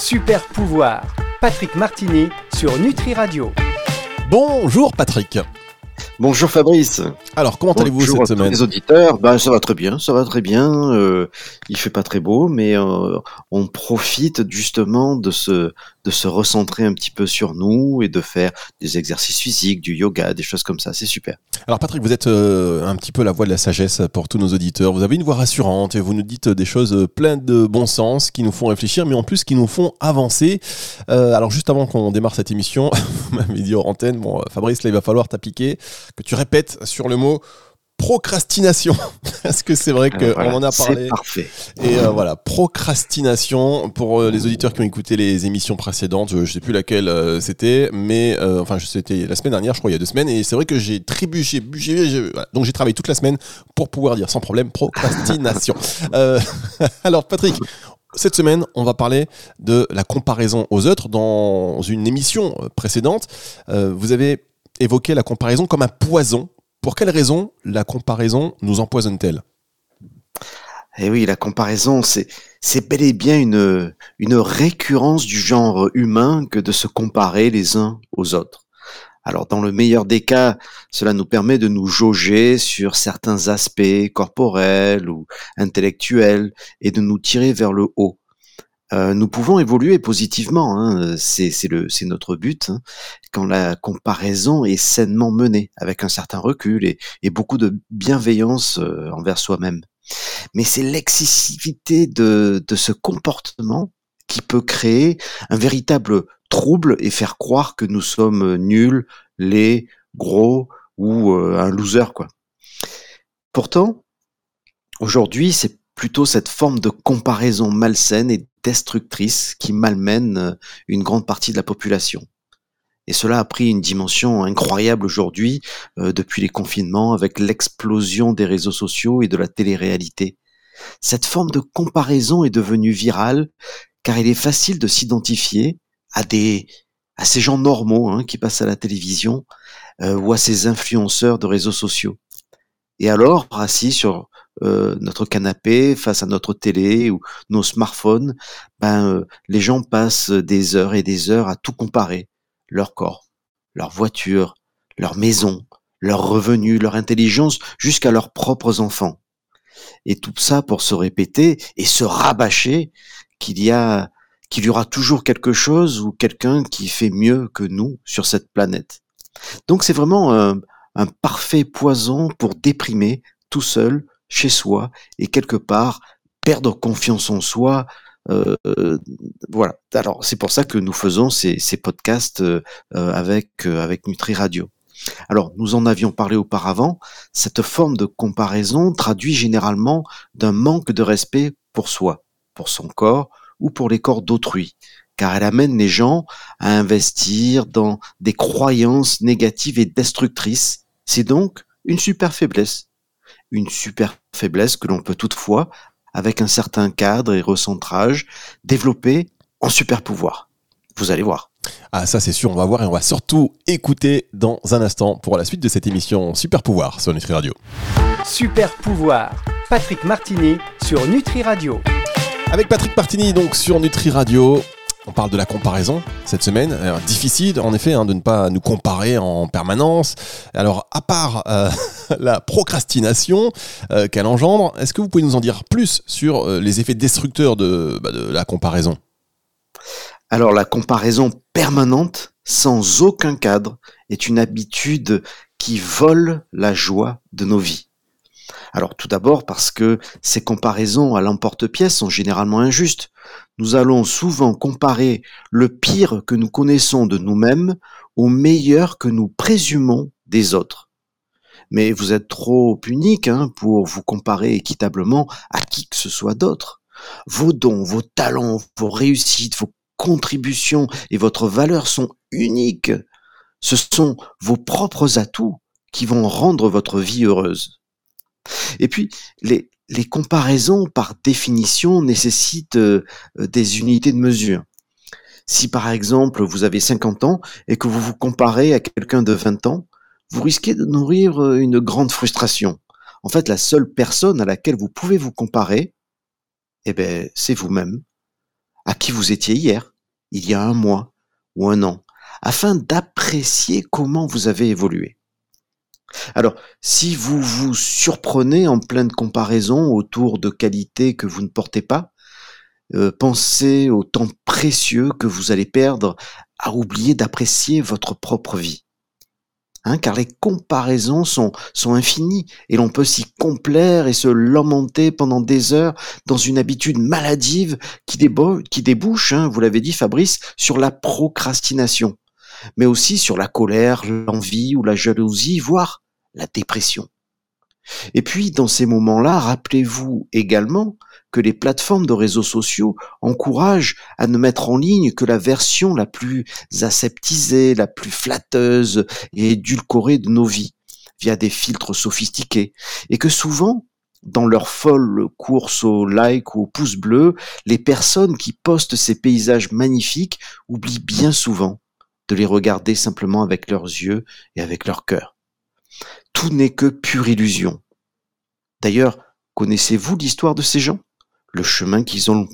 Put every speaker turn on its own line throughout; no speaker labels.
Super pouvoir, Patrick Martini sur Nutri Radio.
Bonjour Patrick.
Bonjour Fabrice.
Alors, comment allez-vous cette semaine
Les auditeurs, ben, ça va très bien, ça va très bien. Euh, il fait pas très beau, mais euh, on profite justement de se de se recentrer un petit peu sur nous et de faire des exercices physiques, du yoga, des choses comme ça. C'est super.
Alors Patrick, vous êtes euh, un petit peu la voix de la sagesse pour tous nos auditeurs. Vous avez une voix rassurante et vous nous dites des choses pleines de bon sens qui nous font réfléchir, mais en plus qui nous font avancer. Euh, alors juste avant qu'on démarre cette émission, vous m'avez dit hors antenne, bon Fabrice, là il va falloir t'appliquer, que tu répètes sur le mot procrastination. Est-ce que c'est vrai qu'on en a parlé
parfait.
Et euh, voilà, procrastination. Pour euh, les auditeurs qui ont écouté les émissions précédentes, je, ne sais plus laquelle euh, c'était, mais enfin, c'était la semaine dernière, je crois, il y a deux semaines. Et c'est vrai que j'ai trébuché, donc j'ai travaillé toute la semaine pour pouvoir dire sans problème procrastination. alors, Patrick, cette semaine, on va parler de la comparaison aux autres. Dans une émission précédente, vous avez évoqué la comparaison comme un poison pour quelle raison la comparaison nous empoisonne-t-elle?
Eh oui, la comparaison, c'est, bel et bien une récurrence du genre humain que de se comparer les uns aux autres. Alors, dans le meilleur des cas, cela nous permet de nous jauger sur certains aspects corporels ou intellectuels et de nous tirer vers le haut. Euh, nous pouvons évoluer positivement, hein, c'est notre but, hein, quand la comparaison est sainement menée, avec un certain recul et, beaucoup de bienveillance euh, envers soi-même. Mais c'est l'excessivité de, de ce comportement qui peut créer un véritable trouble et faire croire que nous sommes nuls, laids, gros ou euh, un loser, quoi. Pourtant, aujourd'hui, c'est plutôt cette forme de comparaison malsaine et destructrice qui malmène euh, une grande partie de la population. Et cela a pris une dimension incroyable aujourd'hui, euh, depuis les confinements, avec l'explosion des réseaux sociaux et de la télé-réalité. Cette forme de comparaison est devenue virale, car il est facile de s'identifier à des à ces gens normaux hein, qui passent à la télévision euh, ou à ces influenceurs de réseaux sociaux. Et alors, assis sur euh, notre canapé, face à notre télé ou nos smartphones, ben, euh, les gens passent des heures et des heures à tout comparer. Leur corps, leur voiture, leur maison, leurs revenus, leur intelligence, jusqu'à leurs propres enfants. Et tout ça pour se répéter et se rabâcher qu'il y a, qu'il y aura toujours quelque chose ou quelqu'un qui fait mieux que nous sur cette planète. Donc c'est vraiment un, un parfait poison pour déprimer tout seul chez soi et quelque part perdre confiance en soi. Euh, voilà. Alors c'est pour ça que nous faisons ces, podcasts euh, avec euh, avec Nutri Radio. Alors nous en avions parlé auparavant. Cette forme de comparaison traduit généralement d'un manque de respect pour soi, pour son corps ou pour les corps d'autrui, car elle amène les gens à investir dans des croyances négatives et destructrices. C'est donc une super faiblesse une super faiblesse que l'on peut toutefois, avec un certain cadre et recentrage, développer en super pouvoir. Vous allez voir.
Ah ça c'est sûr, on va voir et on va surtout écouter dans un instant pour la suite de cette émission Super Pouvoir sur Nutri Radio.
Super Pouvoir, Patrick Martini sur Nutri Radio.
Avec Patrick Martini donc sur Nutri Radio, on parle de la comparaison cette semaine. difficile, en effet, hein, de ne pas nous comparer en permanence. Alors, à part euh, la procrastination euh, qu'elle engendre, est-ce que vous pouvez nous en dire plus sur euh, les effets destructeurs de, bah, de la comparaison?
Alors, la comparaison permanente, sans aucun cadre, est une habitude qui vole la joie de nos vies. Alors tout d'abord parce que ces comparaisons à l'emporte-pièce sont généralement injustes. Nous allons souvent comparer le pire que nous connaissons de nous-mêmes au meilleur que nous présumons des autres. Mais vous êtes trop unique hein, pour vous comparer équitablement à qui que ce soit d'autre. Vos dons, vos talents, vos réussites, vos contributions et votre valeur sont uniques. Ce sont vos propres atouts qui vont rendre votre vie heureuse. Et puis, les, les comparaisons, par définition, nécessitent euh, des unités de mesure. Si par exemple vous avez 50 ans et que vous vous comparez à quelqu'un de 20 ans, vous risquez de nourrir euh, une grande frustration. En fait, la seule personne à laquelle vous pouvez vous comparer, eh ben, c'est vous-même. à qui vous étiez hier, il y a un mois ou un an, afin d'apprécier comment vous avez évolué. Alors, si vous vous surprenez en pleine comparaison autour de qualités que vous ne portez pas, euh, pensez au temps précieux que vous allez perdre à oublier d'apprécier votre propre vie. Hein, car les comparaisons sont, infinies et l'on peut s'y complaire et se lamenter pendant des heures dans une habitude maladive qui, qui débouche, hein, vous l'avez dit Fabrice, sur la procrastination, mais aussi sur la colère, l'envie ou la jalousie, voire la dépression. Et puis, dans ces moments-là, rappelez-vous également que les plateformes de réseaux sociaux encouragent à ne mettre en ligne que la version la plus aseptisée, la plus flatteuse et édulcorée de nos vies, via des filtres sophistiqués, et que souvent, dans leur folle course au like ou au pouce bleu, les personnes qui postent ces paysages magnifiques oublient bien souvent de les regarder simplement avec leurs yeux et avec leur cœur. Tout n'est que pure illusion. D'ailleurs, connaissez-vous l'histoire de ces gens? Le chemin qu'ils ont,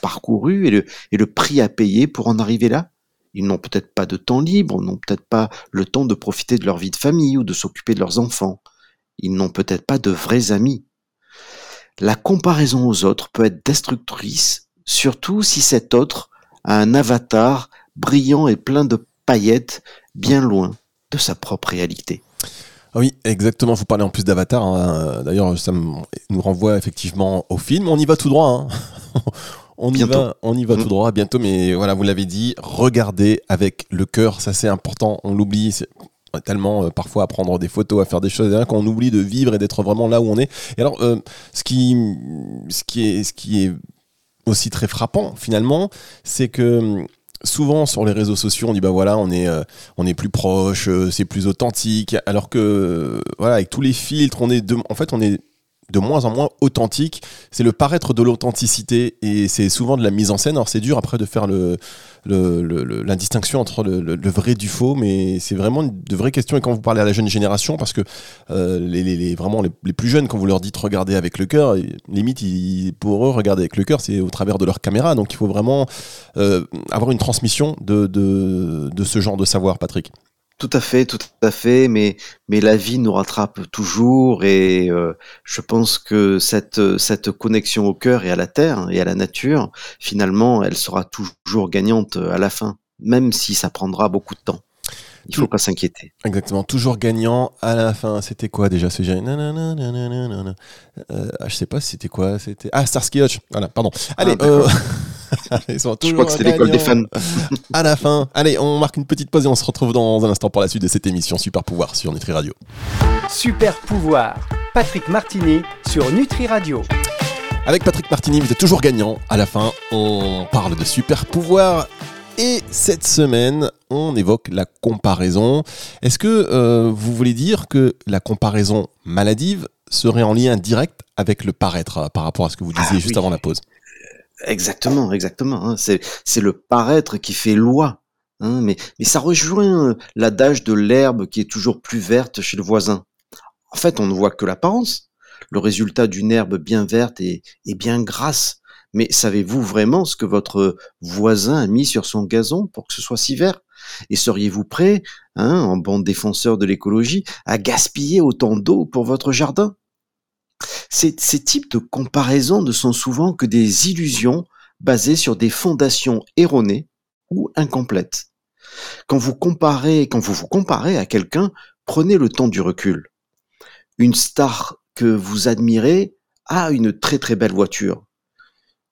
parcouru et le, et le prix à payer pour en arriver là? Ils n'ont peut-être pas de temps libre, n'ont peut-être pas le temps de profiter de leur vie de famille ou de s'occuper de leurs enfants. Ils n'ont peut-être pas de vrais amis. La comparaison aux autres peut être destructrice, surtout si cet autre a un avatar brillant et plein de paillettes bien loin de sa propre réalité.
Ah oui, exactement. Vous parlez en plus d'Avatar. Hein. D'ailleurs, ça nous renvoie effectivement au film. On y va tout droit. Hein. on, y va, on y va tout mm. droit bientôt. Mais voilà, vous l'avez dit, regardez avec le cœur. Ça, c'est important. On l'oublie tellement euh, parfois à prendre des photos, à faire des choses, qu'on oublie de vivre et d'être vraiment là où on est. Et alors, euh, ce qui, ce qui est, ce qui est aussi très frappant finalement, c'est que souvent sur les réseaux sociaux on dit bah voilà on est euh, on est plus proche euh, c'est plus authentique. Alors que voilà avec tous les filtres on est de, en fait on est de moins en moins authentique. C'est le paraître de l'authenticité et c'est souvent de la mise en scène. Alors c'est dur après de faire la distinction entre le, vrai du faux, mais c'est vraiment de vraies questions. Et quand vous parlez à la jeune génération, parce que euh, les, vraiment les, plus jeunes, quand vous leur dites regarder avec le cœur, limite pour eux regarder avec le cœur, c'est au travers de leur caméra. Donc il faut vraiment euh, avoir une transmission de ce genre de savoir, Patrick.
Tout à fait, tout à fait, mais mais la vie nous rattrape toujours et euh, je pense que cette cette connexion au cœur et à la terre et à la nature, finalement, elle sera toujours gagnante à la fin, même si ça prendra beaucoup de temps. Il faut pas s'inquiéter.
Exactement, toujours gagnant à la fin. C'était quoi déjà ce jeu euh, ah, Je sais pas, c'était quoi C'était ah Starsky Hutch. Voilà, pardon. Allez. Ah, euh...
Ils sont toujours Je crois que c'était l'école des fans.
à la fin. Allez, on marque une petite pause et on se retrouve dans un instant pour la suite de cette émission Super Pouvoir sur Nutri Radio.
Super Pouvoir, Patrick Martini sur Nutri Radio.
Avec Patrick Martini, vous êtes toujours gagnant. À la fin, on parle de super pouvoir et cette semaine, on évoque la comparaison. Est-ce que euh, vous voulez dire que la comparaison maladive serait en lien direct avec le paraître euh, par rapport à ce que vous disiez ah juste avant la pause?
Exactement, exactement. Hein. C'est le paraître qui fait loi. Hein. Mais, mais ça rejoint euh, l'adage de l'herbe qui est toujours plus verte chez le voisin. En fait, on ne voit que l'apparence. Le résultat d'une herbe bien verte est bien grasse. Mais savez-vous vraiment ce que votre voisin a mis sur son gazon pour que ce soit si vert? Et seriez-vous prêt, hein, en bon défenseur de l'écologie, à gaspiller autant d'eau pour votre jardin? Ces, types de comparaisons ne sont souvent que des illusions basées sur des fondations erronées ou incomplètes. Quand vous comparez, quand vous vous comparez à quelqu'un, prenez le temps du recul. Une star que vous admirez a une très très belle voiture.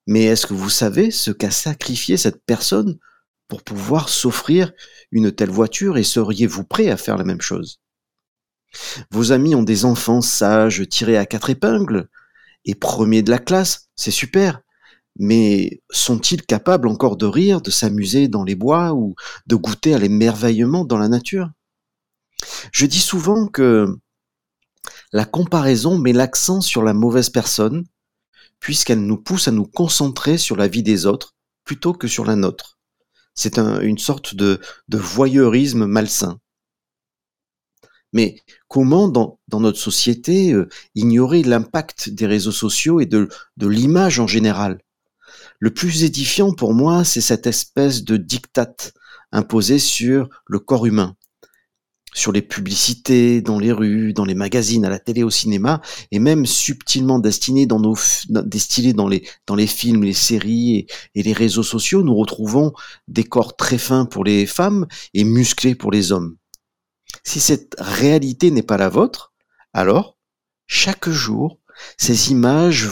Mais est-ce que vous savez ce qu'a sacrifié cette personne pour pouvoir s'offrir une telle voiture et seriez-vous prêt à faire la même chose? Vos amis ont des enfants sages tirés à quatre épingles et premiers de la classe, c'est super. Mais sont-ils capables encore de rire, de s'amuser dans les bois ou de goûter à l'émerveillement dans la nature? Je dis souvent que la comparaison met l'accent sur la mauvaise personne puisqu'elle nous pousse à nous concentrer sur la vie des autres plutôt que sur la nôtre. C'est une sorte de, voyeurisme malsain. Mais comment dans, notre société euh, ignorer l'impact des réseaux sociaux et de, de l'image en général? Le plus édifiant pour moi, c'est cette espèce de diktat imposé sur le corps humain, sur les publicités, dans les rues, dans les magazines, à la télé, au cinéma, et même subtilement destiné dans dans les, films, les séries et, les réseaux sociaux, nous retrouvons des corps très fins pour les femmes et musclés pour les hommes. Si cette réalité n'est pas la vôtre, alors, chaque jour, ces images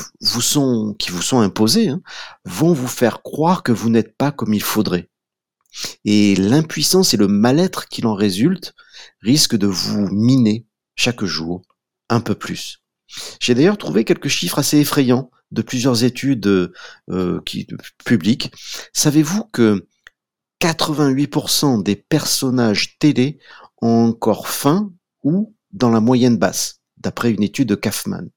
qui vous sont imposées hein, vont vous faire croire que vous n'êtes pas comme il faudrait. Et l'impuissance et le mal-être qui en résulte risquent de vous miner chaque jour un peu plus. J'ai d'ailleurs trouvé quelques chiffres assez effrayants de plusieurs études euh, publiques. Savez-vous que 88% des personnages télé ont encore faim ou dans la moyenne basse, d'après une étude de Kaufman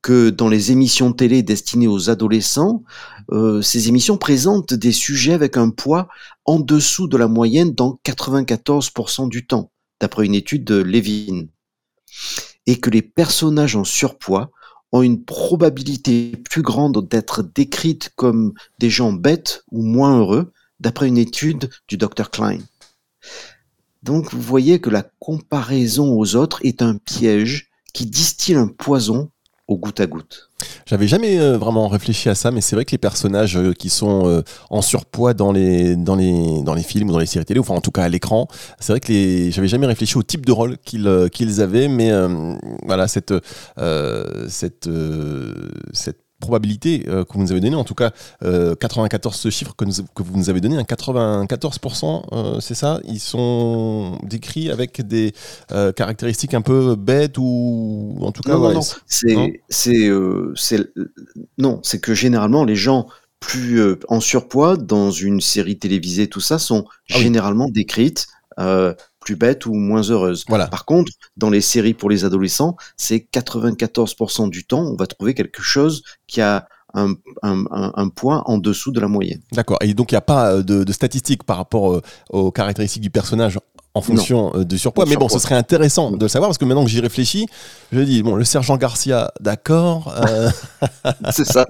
que dans les émissions télé destinées aux adolescents, euh, ces émissions présentent des sujets avec un poids en dessous de la moyenne dans 94% du temps, d'après une étude de Levin. Et que les personnages en surpoids ont une probabilité plus grande d'être décrites comme des gens bêtes ou moins heureux, d'après une étude du Dr Klein. Donc vous voyez que la comparaison aux autres est un piège qui distille un poison au goutte à goutte.
J'avais jamais euh, vraiment réfléchi à ça, mais c'est vrai que les personnages euh, qui sont euh, en surpoids dans les, dans, les, dans les films ou dans les séries télé, enfin en tout cas à l'écran, c'est vrai que les, j'avais jamais réfléchi au type de rôle qu'ils, qu'ils avaient, mais voilà, cette, cette, cette probabilité euh, que vous nous avez donnée, en tout cas 94 ce chiffre que, que vous nous avez donné, un 94%, euh, c'est ça? Ils sont décrits avec des euh, caractéristiques un peu bêtes ou en tout cas...
Non, non, non. c'est, c'est, non, c'est que généralement les gens plus en surpoids dans une série télévisée, tout ça, sont ah généralement décrites plus bête ou moins heureuse.
Voilà.
Par contre, dans les séries pour les adolescents, c'est 94% du temps, on va trouver quelque chose qui a un, un, un, point en dessous de la moyenne.
D'accord. Et donc, il n'y a pas de, de, statistiques par rapport euh, aux caractéristiques du personnage en fonction euh, de surpoids. Mais bon, ce serait intéressant de le savoir parce que maintenant que j'y réfléchis, je dis, bon, le sergent Garcia, d'accord. Euh.
c'est ça.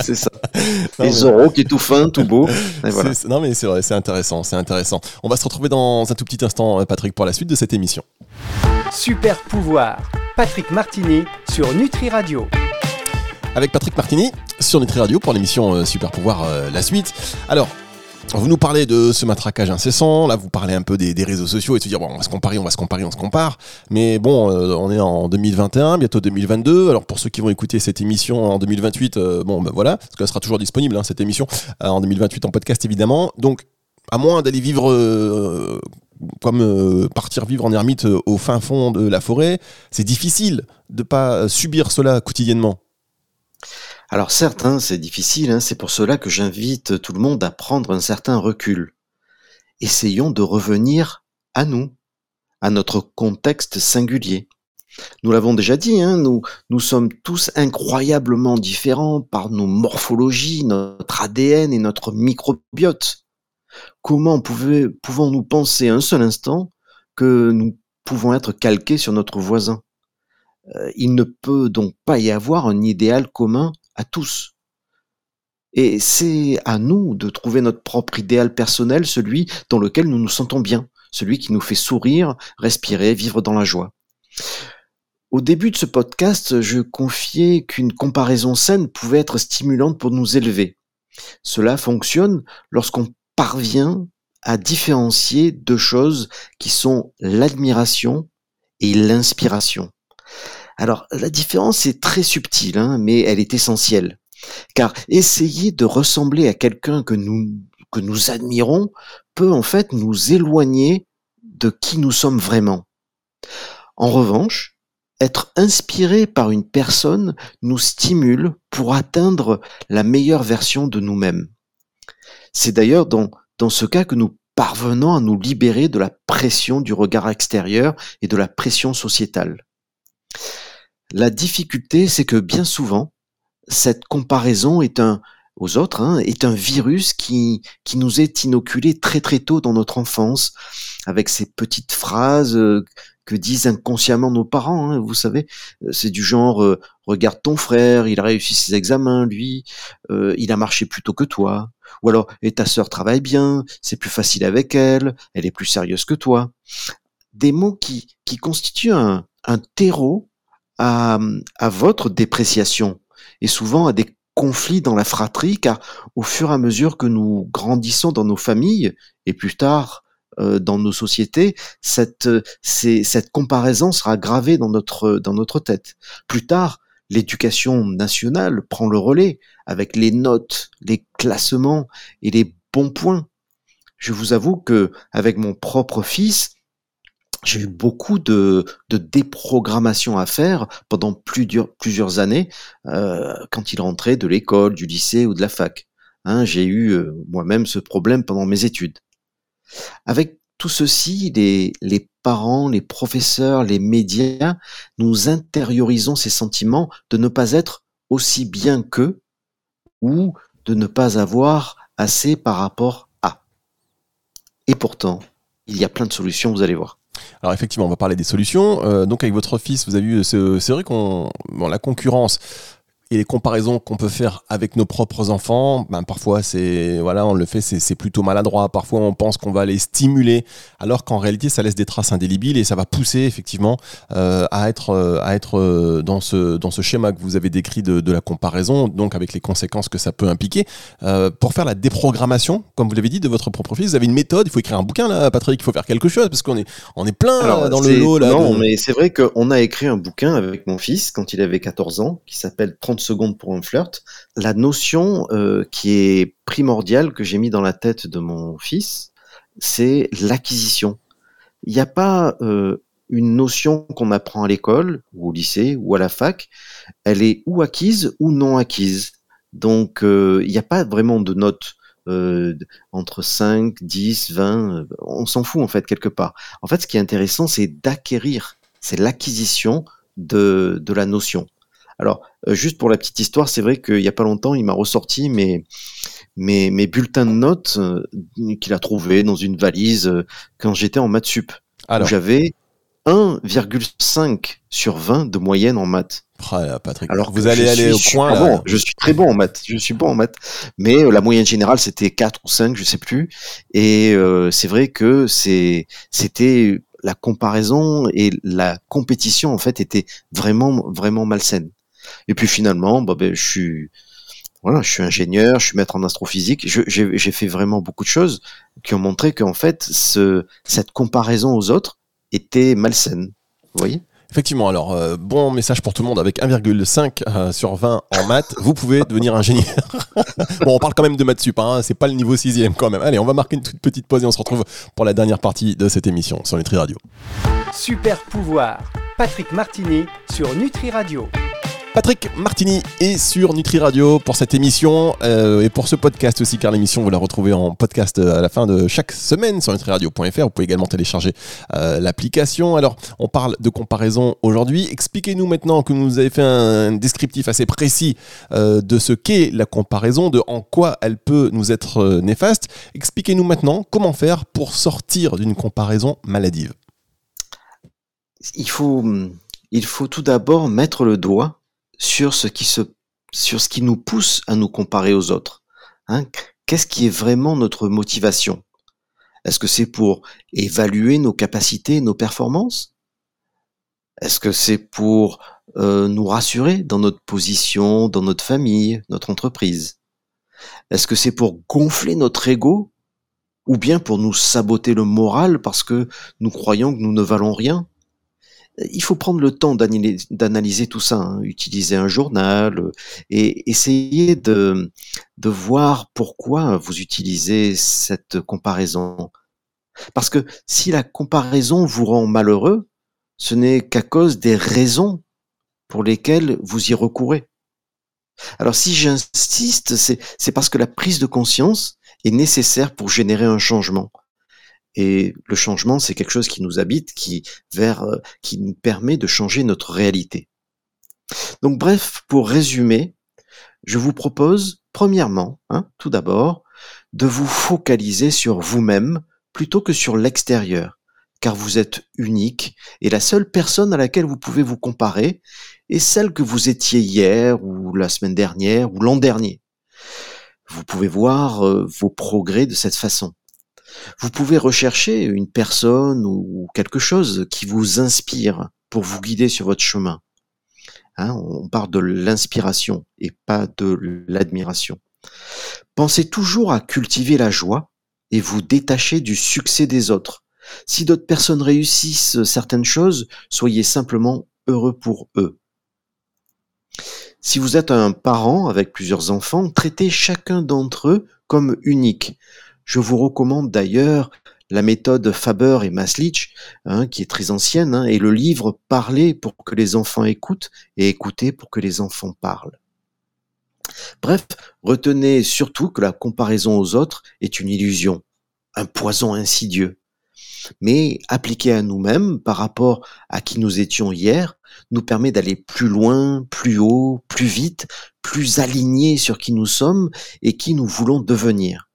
C'est ça. Les Zorro qui est tout fin, tout beau.
Non, mais c'est vrai, c'est intéressant, c'est intéressant. On va se retrouver dans un tout petit instant, euh, Patrick, pour la suite de cette émission.
Super pouvoir. Patrick Martini sur Nutri Radio
avec Patrick Martini sur Nutri Radio pour l'émission Super Pouvoir la suite. Alors, vous nous parlez de ce matraquage incessant, là vous parlez un peu des, réseaux sociaux et de se dire bon on va se comparer, on va se comparer, on se compare. Mais bon, euh, on est en 2021, bientôt 2022. Alors pour ceux qui vont écouter cette émission en 2028, euh, bon ben voilà, parce qu'elle sera toujours disponible hein, cette émission euh, en 2028 en podcast évidemment. Donc à moins d'aller vivre comme partir vivre en ermite au fin fond de la forêt, c'est difficile de pas subir cela quotidiennement.
Alors certes, hein, c'est difficile, hein, c'est pour cela que j'invite tout le monde à prendre un certain recul. Essayons de revenir à nous, à notre contexte singulier. Nous l'avons déjà dit, hein, nous, nous sommes tous incroyablement différents par nos morphologies, notre ADN et notre microbiote. Comment pouvons-nous penser un seul instant que nous pouvons être calqués sur notre voisin? Euh, Il ne peut donc pas y avoir un idéal commun à tous. Et c'est à nous de trouver notre propre idéal personnel, celui dans lequel nous nous sentons bien, celui qui nous fait sourire, respirer, vivre dans la joie. Au début de ce podcast, je confiais qu'une comparaison saine pouvait être stimulante pour nous élever. Cela fonctionne lorsqu'on parvient à différencier deux choses qui sont l'admiration et l'inspiration. Alors la différence est très subtile, hein, mais elle est essentielle. Car essayer de ressembler à quelqu'un que nous, que nous admirons peut en fait nous éloigner de qui nous sommes vraiment. En revanche, être inspiré par une personne nous stimule pour atteindre la meilleure version de nous-mêmes. C'est d'ailleurs dans, dans ce cas que nous parvenons à nous libérer de la pression du regard extérieur et de la pression sociétale. La difficulté, c'est que bien souvent, cette comparaison est un, aux autres, hein, est un virus qui, qui nous est inoculé très très tôt dans notre enfance, avec ces petites phrases euh, que disent inconsciemment nos parents. Hein, vous savez, euh, c'est du genre euh, regarde ton frère, il a réussi ses examens, lui, euh, il a marché plus tôt que toi. Ou alors et ta sœur travaille bien, c'est plus facile avec elle, elle est plus sérieuse que toi. Des mots qui qui constituent un, un terreau à, à votre dépréciation et souvent à des conflits dans la fratrie, car au fur et à mesure que nous grandissons dans nos familles et plus tard euh, dans nos sociétés, cette, cette comparaison sera gravée dans notre, dans notre tête. Plus tard, l'éducation nationale prend le relais avec les notes, les classements et les bons points. Je vous avoue que avec mon propre fils, j'ai eu beaucoup de, de déprogrammation à faire pendant plusieurs, plusieurs années euh, quand il rentrait de l'école, du lycée ou de la fac. Hein, j'ai eu euh, moi-même ce problème pendant mes études. Avec tout ceci, les, les parents, les professeurs, les médias, nous intériorisons ces sentiments de ne pas être aussi bien qu'eux ou de ne pas avoir assez par rapport à. Et pourtant, il y a plein de solutions, vous allez voir.
Alors effectivement, on va parler des solutions. Euh, donc avec votre fils, vous avez vu, c'est vrai qu'on bon, la concurrence et les comparaisons qu'on peut faire avec nos propres enfants, ben parfois c'est voilà, on le fait, c'est plutôt maladroit. Parfois on pense qu'on va les stimuler, alors qu'en réalité ça laisse des traces indélébiles et ça va pousser effectivement euh, à être euh, à être euh, dans ce dans ce schéma que vous avez décrit de, de la comparaison, donc avec les conséquences que ça peut impliquer. Euh, pour faire la déprogrammation, comme vous l'avez dit, de votre propre fils, vous avez une méthode. Il faut écrire un bouquin là, Patrick. Il faut faire quelque chose parce qu'on est on est plein
Alors,
dans le lot là.
Non,
de-
mais c'est vrai qu'on a écrit un bouquin avec mon fils quand il avait 14 ans, qui s'appelle 30 secondes pour un flirt. La notion euh, qui est primordiale que j'ai mis dans la tête de mon fils, c'est l'acquisition. Il n'y a pas euh, une notion qu'on apprend à l'école ou au lycée ou à la fac. Elle est ou acquise ou non acquise. Donc euh, il n'y a pas vraiment de note euh, entre 5, 10, 20. euh, On s'en fout en fait quelque part. En fait, ce qui est intéressant, c'est d'acquérir, c'est l'acquisition de, de la notion. Alors, euh, juste pour la petite histoire, c'est vrai qu'il n'y a pas longtemps, il m'a ressorti mes, mes, mes bulletins de notes euh, qu'il a trouvés dans une valise euh, quand j'étais en maths sup, où
Alors,
j'avais 1,5 sur 20 de moyenne en maths.
Là, Patrick,
Alors
vous allez aller au coin là.
bon. Je suis très bon en maths. Je suis bon en maths. Mais euh, la moyenne générale, c'était 4 ou 5, je sais plus. Et euh, c'est vrai que c'est, c'était la comparaison et la compétition, en fait, était vraiment, vraiment malsaine. Et puis finalement, bah, ben, je suis, voilà, je suis ingénieur, je suis maître en astrophysique. Je- J'ai j'ai fait vraiment beaucoup de choses qui ont montré qu'en fait, ce, cette comparaison aux autres était malsaine. Vous voyez?
Effectivement, alors euh, bon message pour tout le monde avec 1,5 euh, sur 20 en maths, vous pouvez devenir ingénieur. bon, on parle quand même de maths sup, hein, c'est pas le niveau 6 quand même. Allez, on va marquer une toute petite pause et on se retrouve pour la dernière partie de cette émission sur Nutri Radio.
Super pouvoir. Patrick Martini sur Nutri Radio.
Patrick Martini est sur Nutri Radio pour cette émission euh, et pour ce podcast aussi, car l'émission vous la retrouvez en podcast euh, à la fin de chaque semaine sur nutriradio.fr. Vous pouvez également télécharger euh, l'application. Alors, on parle de comparaison aujourd'hui. Expliquez-nous maintenant que vous avez fait un descriptif assez précis euh, de ce qu'est la comparaison, de en quoi elle peut nous être euh, néfaste. Expliquez-nous maintenant comment faire pour sortir d'une comparaison maladive.
il faut, il faut tout d'abord mettre le doigt sur ce qui se, sur ce qui nous pousse à nous comparer aux autres. Hein. Qu'est-ce qui est vraiment notre motivation? Est-ce que c'est pour évaluer nos capacités, nos performances? Est-ce que c'est pour euh, nous rassurer dans notre position, dans notre famille, notre entreprise? Est-ce que c'est pour gonfler notre ego? Ou bien pour nous saboter le moral parce que nous croyons que nous ne valons rien? Il faut prendre le temps d'analyser tout ça, hein, utiliser un journal euh, et essayer de, de voir pourquoi vous utilisez cette comparaison. Parce que si la comparaison vous rend malheureux, ce n'est qu'à cause des raisons pour lesquelles vous y recourez. Alors si j'insiste, c'est parce que la prise de conscience est nécessaire pour générer un changement. Et le changement, c'est quelque chose qui nous habite, qui vers, euh, qui nous permet de changer notre réalité. Donc bref, pour résumer, je vous propose, premièrement, hein, tout d'abord, de vous focaliser sur vous-même plutôt que sur l'extérieur. car vous êtes unique et la seule personne à laquelle vous pouvez vous comparer est celle que vous étiez hier ou la semaine dernière ou l'an dernier. Vous pouvez voir euh, vos progrès de cette façon. Vous pouvez rechercher une personne ou quelque chose qui vous inspire pour vous guider sur votre chemin. Hein, on parle de l'inspiration et pas de l'admiration. Pensez toujours à cultiver la joie et vous détacher du succès des autres. Si d'autres personnes réussissent certaines choses, soyez simplement heureux pour eux. Si vous êtes un parent avec plusieurs enfants, traitez chacun d'entre eux comme unique. Je vous recommande d'ailleurs la méthode Faber et Maslich, hein, qui est très ancienne, hein, et le livre Parler pour que les enfants écoutent et écouter pour que les enfants parlent. Bref, retenez surtout que la comparaison aux autres est une illusion, un poison insidieux. Mais appliqué à nous-mêmes par rapport à qui nous étions hier nous permet d'aller plus loin, plus haut, plus vite, plus alignés sur qui nous sommes et qui nous voulons devenir.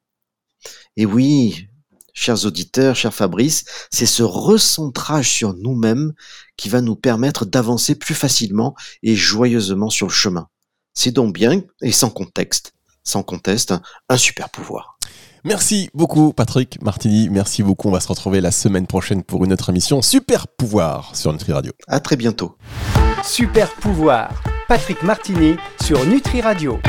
Et oui, chers auditeurs, cher Fabrice, c'est ce recentrage sur nous-mêmes qui va nous permettre d'avancer plus facilement et joyeusement sur le chemin. C'est donc bien et sans contexte, sans conteste, un super pouvoir.
Merci beaucoup Patrick Martini, merci beaucoup. On va se retrouver la semaine prochaine pour une autre émission Super Pouvoir sur Nutri Radio.
À très bientôt.
Super Pouvoir, Patrick Martini sur Nutri Radio.